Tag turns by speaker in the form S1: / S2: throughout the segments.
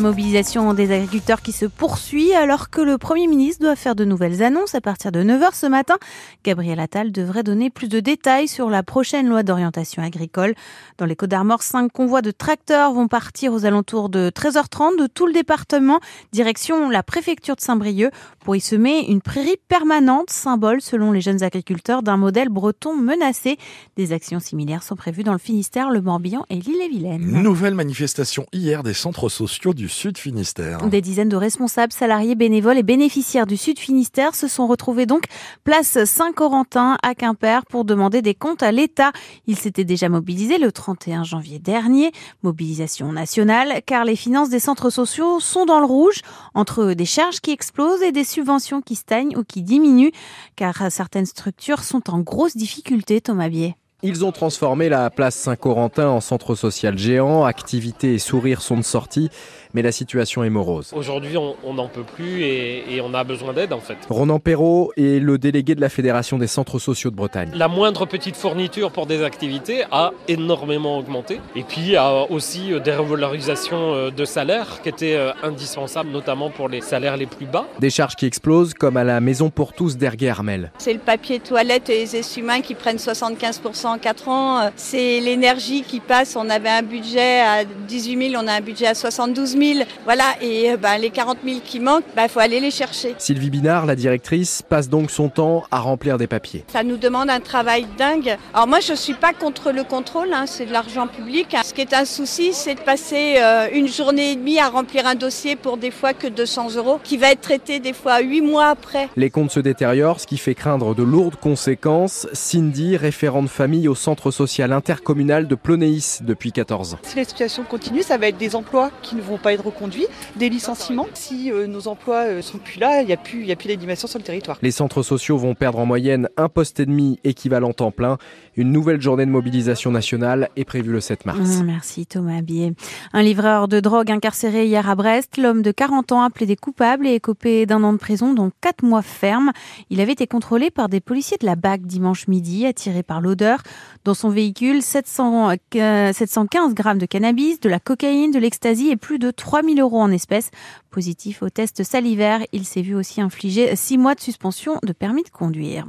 S1: La mobilisation des agriculteurs qui se poursuit alors que le Premier ministre doit faire de nouvelles annonces à partir de 9h ce matin. Gabriel Attal devrait donner plus de détails sur la prochaine loi d'orientation agricole. Dans les Côtes d'Armor, cinq convois de tracteurs vont partir aux alentours de 13h30 de tout le département, direction la préfecture de Saint-Brieuc, pour y semer une prairie permanente, symbole selon les jeunes agriculteurs d'un modèle breton menacé. Des actions similaires sont prévues dans le Finistère, le Morbihan et l'île-et-Vilaine.
S2: Nouvelle manifestation hier des centres sociaux du Sud Finistère.
S1: Des dizaines de responsables, salariés, bénévoles et bénéficiaires du Sud Finistère se sont retrouvés donc place Saint-Corentin à Quimper pour demander des comptes à l'État. Ils s'étaient déjà mobilisés le 31 janvier dernier. Mobilisation nationale car les finances des centres sociaux sont dans le rouge entre des charges qui explosent et des subventions qui stagnent ou qui diminuent car certaines structures sont en grosse difficulté, Thomas Bier.
S3: Ils ont transformé la place Saint-Corentin en centre social géant. Activités et sourires sont de sortie, mais la situation est morose.
S4: Aujourd'hui, on n'en peut plus et, et, on a besoin d'aide en fait.
S3: Ronan Perrault est le délégué de la Fédération des centres sociaux de Bretagne.
S4: La moindre petite fourniture pour des activités a énormément augmenté. Et puis, il y a aussi des revalorisations de salaires qui étaient indispensables, notamment pour les salaires les plus bas.
S3: Des charges qui explosent, comme à la Maison pour tous d'Erguer-Armel.
S5: C'est le papier toilette et les essuie-mains qui prennent 75% en 4 ans. C'est l'énergie qui passe. On avait un budget à 18 000, on a un budget à 72 000. Voilà, et ben, les 40 000 qui manquent, il ben, faut aller les chercher.
S3: Sylvie Binard, la directrice, passe donc son temps à remplir des papiers.
S5: Ça nous demande un travail dingue. Alors moi, je ne suis pas contre le contrôle, hein, c'est de l'argent public. Ce qui est un souci, c'est de passer euh, une journée et demie à remplir un dossier pour des fois que 200 euros, qui va être traité des fois 8 mois après.
S3: Les comptes se détériorent, ce qui fait craindre de lourdes conséquences. Cindy, référente famille au centre social intercommunal de Plonéis depuis 14 ans.
S6: Si la situation continue, ça va être des emplois qui ne vont pas être reconduits, des licenciements. Si euh, nos emplois euh, sont plus là, il n'y a plus, d'animation sur le territoire.
S3: Les centres sociaux vont perdre en moyenne un poste et demi équivalent temps plein. Une nouvelle journée de mobilisation nationale est prévue le 7 mars.
S1: Mmh, merci Thomas Bier. Un livreur de drogue incarcéré hier à Brest, l'homme de 40 ans a plaidé coupable et écopé d'un an de prison, dont 4 mois ferme. Il avait été contrôlé par des policiers de la BAC dimanche midi, attiré par l'odeur. Dans son véhicule, 700, euh, 715 grammes de cannabis, de la cocaïne, de l'ecstasy et plus de 3000 euros en espèces. Positif au test salivaire, il s'est vu aussi infliger 6 mois de suspension de permis de conduire.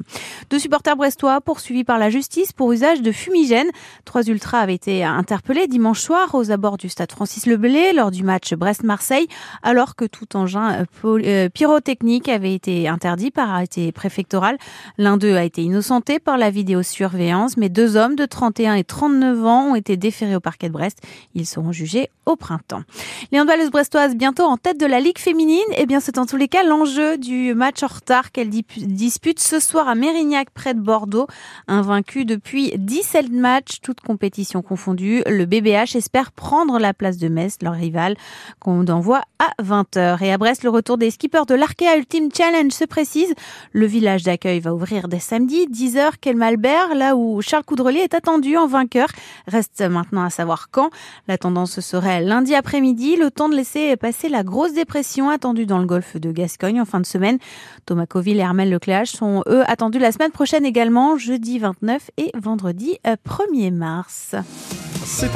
S1: Deux supporters brestois poursuivis par la justice pour usage de fumigène. Trois ultras avaient été interpellés dimanche soir aux abords du stade Francis Leblé lors du match Brest-Marseille, alors que tout engin pyrotechnique avait été interdit par arrêté préfectoral. L'un d'eux a été innocenté par la vidéosurveillance, mais deux hommes de 31 et 39 ans ont été déférés au parquet de Brest. Ils seront jugés au printemps. Les handballeuses brestoises bientôt en tête de la Ligue féminine. Eh bien, c'est en tous les cas l'enjeu du match en retard qu'elles disputent ce soir à Mérignac, près de Bordeaux. Invaincu depuis 17 matchs, toutes compétitions confondues, le BBH espère prendre la place de Metz, leur rival, qu'on envoie à 20h. Et à Brest, le retour des skippers de l'Arkea Ultimate Challenge se précise. Le village d'accueil va ouvrir dès samedi, 10h, quel Malbert, là où Charles Coudrelier est attendu en vainqueur. Reste maintenant à savoir quand. La tendance serait lundi après-midi, le temps de laisser passer la grosse dépression attendue dans le golfe de Gascogne en fin de semaine. Thomas Coville et Armel Lecléage sont eux attendus la semaine prochaine également, jeudi 29 et vendredi 1er mars.